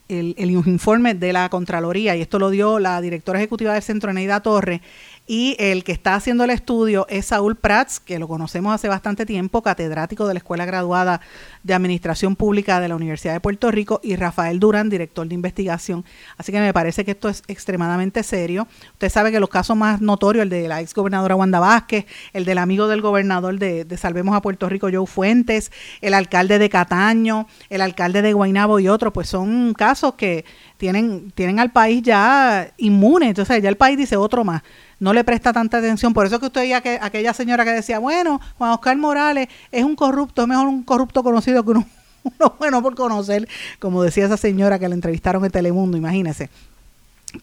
el, el, informe de la Contraloría, y esto lo dio la directora ejecutiva del Centro, Neida Torre, y el que está haciendo el estudio es Saúl Prats, que lo conocemos hace bastante tiempo, catedrático de la Escuela Graduada de Administración Pública de la Universidad de Puerto Rico, y Rafael Durán, director de investigación. Así que me parece que esto es extremadamente serio. Usted sabe que los casos más notorios, el de la ex gobernadora Wanda Vázquez, el del amigo del gobernador de, de Salvemos a Puerto Rico, Joe Fuentes, el alcalde de Cataño, el alcalde de Guaynabo y otros, pues son casos que tienen, tienen al país ya inmune. Entonces ya el país dice otro más no le presta tanta atención. Por eso que usted oía que aquella señora que decía, bueno, Juan Oscar Morales es un corrupto, es mejor un corrupto conocido que uno, bueno por conocer, como decía esa señora que le entrevistaron en Telemundo, imagínese.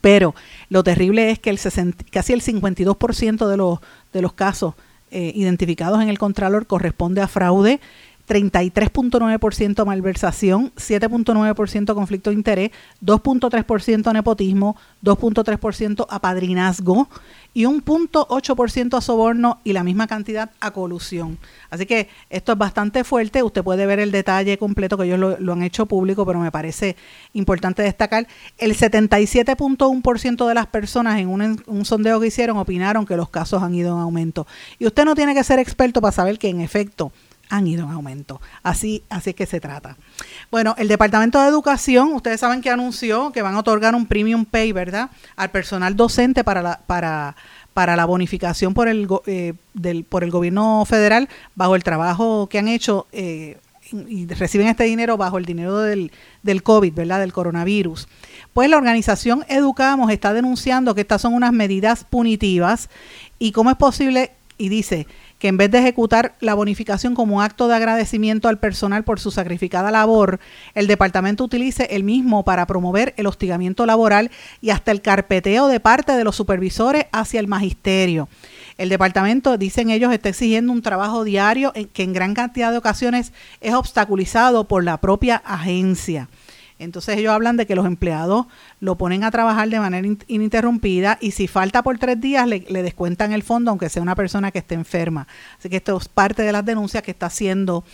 Pero lo terrible es que el 60, casi el 52% de los, de los casos eh, identificados en el Contralor corresponde a fraude, 33.9% malversación, 7.9% conflicto de interés, 2.3% nepotismo, 2.3% apadrinazgo y un 0.8% a soborno y la misma cantidad a colusión. Así que esto es bastante fuerte. Usted puede ver el detalle completo que ellos lo, lo han hecho público, pero me parece importante destacar. El 77.1% de las personas en un, un sondeo que hicieron opinaron que los casos han ido en aumento. Y usted no tiene que ser experto para saber que en efecto han ido en aumento. Así, así es que se trata. Bueno, el Departamento de Educación, ustedes saben que anunció que van a otorgar un premium pay, ¿verdad? Al personal docente para la, para, para la bonificación por el, eh, del, por el gobierno federal bajo el trabajo que han hecho eh, y reciben este dinero bajo el dinero del, del COVID, ¿verdad? Del coronavirus. Pues la organización Educamos está denunciando que estas son unas medidas punitivas y cómo es posible, y dice que en vez de ejecutar la bonificación como acto de agradecimiento al personal por su sacrificada labor, el departamento utilice el mismo para promover el hostigamiento laboral y hasta el carpeteo de parte de los supervisores hacia el magisterio. El departamento, dicen ellos, está exigiendo un trabajo diario que en gran cantidad de ocasiones es obstaculizado por la propia agencia. Entonces ellos hablan de que los empleados lo ponen a trabajar de manera in- ininterrumpida y si falta por tres días le, le descuentan el fondo aunque sea una persona que esté enferma. Así que esto es parte de las denuncias que está haciendo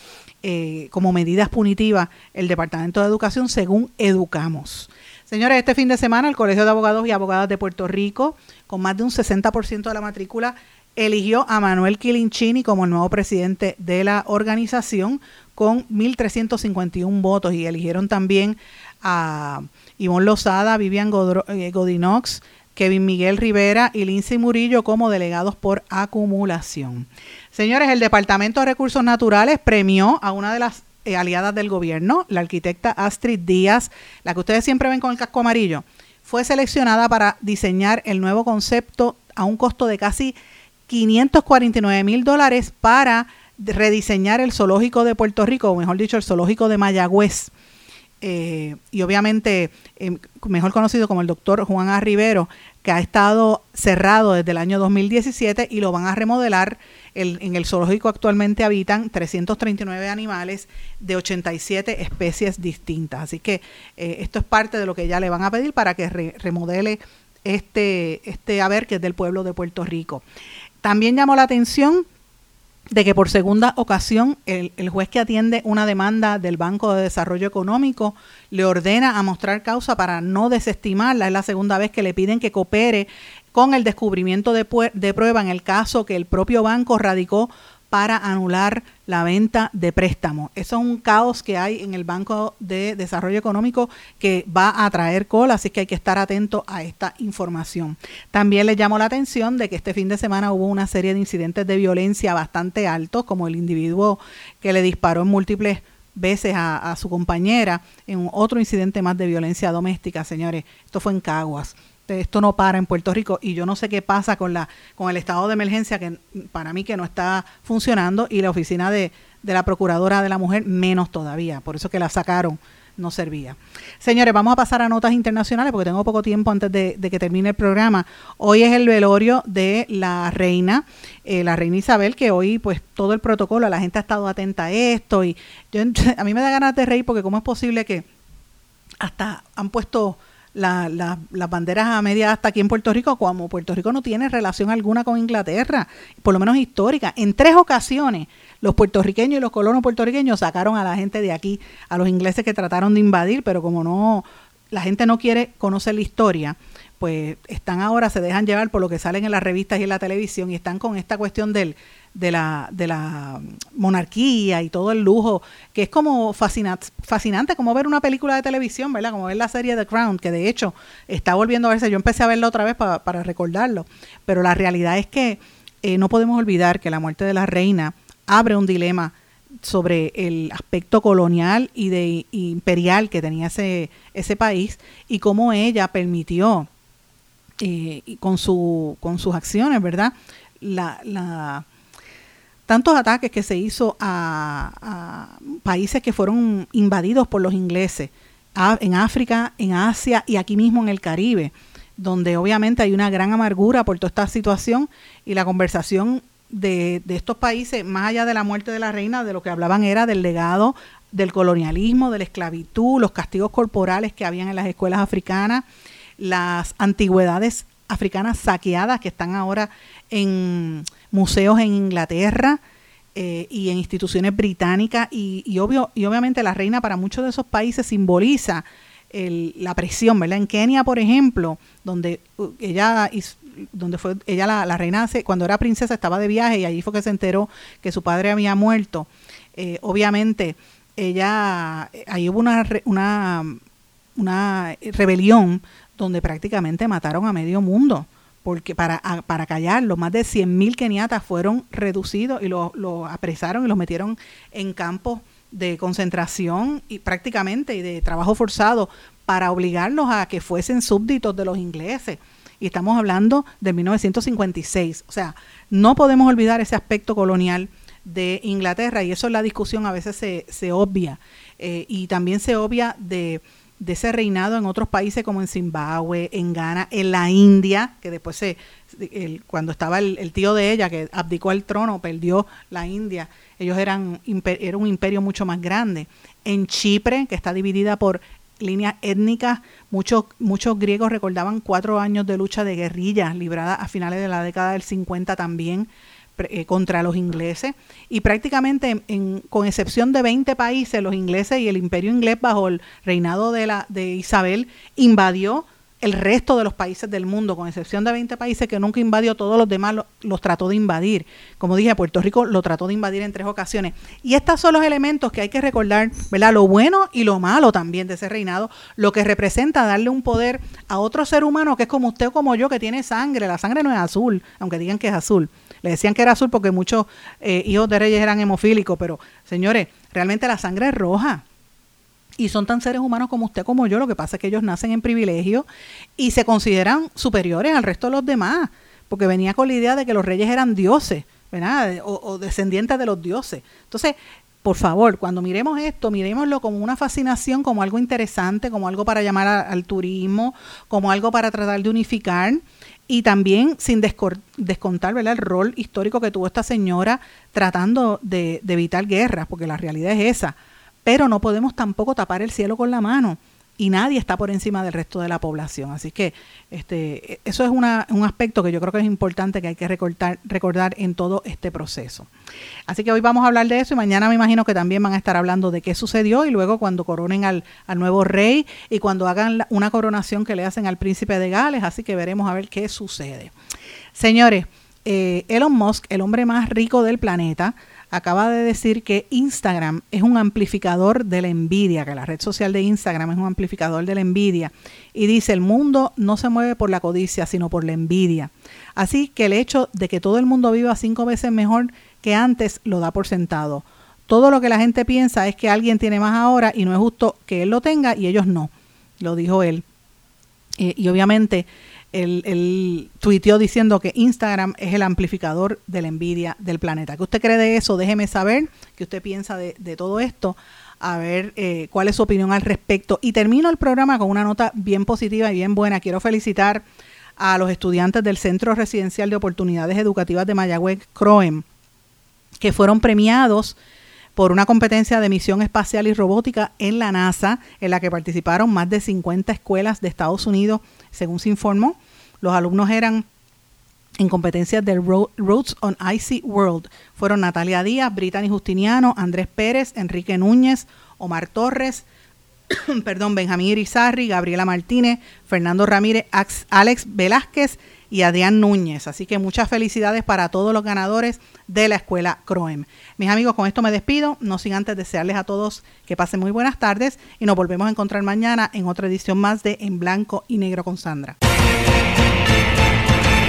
eh, como medidas punitivas el Departamento de Educación según Educamos. Señores, este fin de semana el Colegio de Abogados y Abogadas de Puerto Rico, con más de un 60% de la matrícula, eligió a Manuel Quilinchini como el nuevo presidente de la organización con 1.351 votos y eligieron también a Ivonne Lozada, Vivian eh, Godinox, Kevin Miguel Rivera y Lindsay Murillo como delegados por acumulación. Señores, el Departamento de Recursos Naturales premió a una de las eh, aliadas del gobierno, la arquitecta Astrid Díaz, la que ustedes siempre ven con el casco amarillo, fue seleccionada para diseñar el nuevo concepto a un costo de casi 549 mil dólares para rediseñar el zoológico de Puerto Rico, o mejor dicho, el zoológico de Mayagüez. Eh, y obviamente, eh, mejor conocido como el doctor Juan A. Rivero, que ha estado cerrado desde el año 2017 y lo van a remodelar. El- en el zoológico actualmente habitan 339 animales de 87 especies distintas. Así que eh, esto es parte de lo que ya le van a pedir para que re- remodele este, este haber que es del pueblo de Puerto Rico. También llamó la atención de que por segunda ocasión el, el juez que atiende una demanda del Banco de Desarrollo Económico le ordena a mostrar causa para no desestimarla. Es la segunda vez que le piden que coopere con el descubrimiento de, de prueba en el caso que el propio banco radicó para anular la venta de préstamos. Eso es un caos que hay en el Banco de Desarrollo Económico que va a traer cola, así que hay que estar atento a esta información. También les llamó la atención de que este fin de semana hubo una serie de incidentes de violencia bastante altos, como el individuo que le disparó en múltiples veces a, a su compañera en otro incidente más de violencia doméstica, señores. Esto fue en Caguas esto no para en Puerto Rico y yo no sé qué pasa con la con el estado de emergencia que para mí que no está funcionando y la oficina de, de la procuradora de la mujer menos todavía por eso que la sacaron no servía. Señores, vamos a pasar a notas internacionales porque tengo poco tiempo antes de, de que termine el programa. Hoy es el velorio de la reina, eh, la reina Isabel, que hoy pues todo el protocolo, la gente ha estado atenta a esto y yo, a mí me da ganas de reír porque cómo es posible que hasta han puesto la- la- las banderas a media hasta aquí en Puerto Rico, como Puerto Rico no tiene relación alguna con Inglaterra, por lo menos histórica. En tres ocasiones los puertorriqueños y los colonos puertorriqueños sacaron a la gente de aquí, a los ingleses que trataron de invadir, pero como no, la gente no quiere conocer la historia, pues están ahora, se dejan llevar por lo que salen en las revistas y en la televisión y están con esta cuestión del, de, la, de la monarquía y todo el lujo, que es como fascinante, fascinante como ver una película de televisión, ¿verdad? Como ver la serie The Crown, que de hecho está volviendo a verse, yo empecé a verla otra vez pa- para recordarlo, pero la realidad es que eh, no podemos olvidar que la muerte de la reina abre un dilema sobre el aspecto colonial y de imperial que tenía ese, ese país y cómo ella permitió eh, con, su, con sus acciones, ¿verdad? La, la, tantos ataques que se hizo a, países que fueron invadidos por los ingleses, en África, en Asia y aquí mismo en el Caribe, donde obviamente hay una gran amargura por toda esta situación y la conversación de, de estos países, más allá de la muerte de la reina, de lo que hablaban era del legado del colonialismo, de la esclavitud, los castigos corporales que habían en las escuelas africanas, las antigüedades africanas saqueadas que están ahora en museos en Inglaterra eh, y en instituciones británicas y, obvio y obviamente la reina para muchos de esos países simboliza el- la presión, ¿verdad? En Kenia, por ejemplo, donde uh, ella donde fue ella la, la reina cuando era princesa estaba de viaje y allí fue que se enteró que su padre había muerto. eh, obviamente, ella, eh, ahí hubo una, una, una rebelión donde prácticamente mataron a medio mundo. Porque para, a- para callarlo, más de 100.000 keniatas fueron reducidos y los lo apresaron y los metieron en campos de concentración y prácticamente y de trabajo forzado para obligarlos a que fuesen súbditos de los ingleses. Y estamos hablando de 1956. O sea, no podemos olvidar ese aspecto colonial de Inglaterra y eso en la discusión a veces se, se obvia. Eh, y también se obvia de, de ese reinado en otros países como en Zimbabue, en Ghana, en la India, que después se, el- cuando estaba el, el tío de ella que abdicó al trono, perdió la India, ellos eran era un imperio mucho más grande. En Chipre, que está dividida por líneas étnicas, muchos, muchos griegos recordaban cuatro años de lucha de guerrillas librada a finales de la década del 50 también eh, contra los ingleses y prácticamente en- en- con excepción de 20 países los ingleses y el imperio inglés bajo el reinado de la de Isabel invadió el resto de los países del mundo, con excepción de 20 países que nunca invadió, todos los demás lo- los trató de invadir. Como dije, Puerto Rico lo trató de invadir en tres ocasiones. Y estos son los elementos que hay que recordar, ¿verdad? Lo bueno y lo malo también de ese reinado, lo que representa darle un poder a otro ser humano que es como usted o como yo, que tiene sangre. La sangre no es azul, aunque digan que es azul. Le decían que era azul porque muchos eh, hijos de reyes eran hemofílicos, pero señores, realmente la sangre es roja y son tan seres humanos como usted como yo, lo que pasa es que ellos nacen en privilegio y se consideran superiores al resto de los demás, porque venía con la idea de que los reyes eran dioses, ¿verdad? O, descendientes de los dioses. Entonces, por favor, cuando miremos esto, miremoslo como una fascinación, como algo interesante, como algo para llamar al turismo, como algo para tratar de unificar y también sin descontar el rol histórico que tuvo esta señora tratando de, de evitar guerras, porque la realidad es esa. Pero no podemos tampoco tapar el cielo con la mano y nadie está por encima del resto de la población. Así que este, eso es una- un aspecto que yo creo que es importante que hay que recordar, recordar en todo este proceso. Así que hoy vamos a hablar de eso y mañana me imagino que también van a estar hablando de qué sucedió y luego cuando coronen al, al nuevo rey y cuando hagan una coronación que le hacen al príncipe de Gales. Así que veremos a ver qué sucede. Señores, eh, Elon Musk, el hombre más rico del planeta, acaba de decir que Instagram es un amplificador de la envidia, que la red social de Instagram es un amplificador de la envidia. Y dice, el mundo no se mueve por la codicia, sino por la envidia. Así que el hecho de que todo el mundo viva cinco veces mejor que antes lo da por sentado. Todo lo que la gente piensa es que alguien tiene más ahora y no es justo que él lo tenga y ellos no. Lo dijo él. Eh, y obviamente él, él tuiteó diciendo que Instagram es el amplificador de la envidia del planeta. ¿Qué usted cree de eso? Déjeme saber qué usted piensa de, de todo esto, a ver eh, cuál es su opinión al respecto. Y termino el programa con una nota bien positiva y bien buena. Quiero felicitar a los estudiantes del Centro Residencial de Oportunidades Educativas de Mayagüez, CROEM, que fueron premiados por una competencia de misión espacial y robótica en la NASA, en la que participaron más de 50 escuelas de Estados Unidos, según se informó. Los alumnos eran en competencias del Ro- Roads on Icy World. Fueron Natalia Díaz, Brittany Justiniano, Andrés Pérez, Enrique Núñez, Omar Torres, perdón, Benjamín Irizarri, Gabriela Martínez, Fernando Ramírez, Alex Velázquez y Adrián Núñez. Así que muchas felicidades para todos los ganadores de la escuela CROEM. Mis amigos, con esto me despido, no sin antes desearles a todos que pasen muy buenas tardes y nos volvemos a encontrar mañana en otra edición más de En Blanco y Negro con Sandra.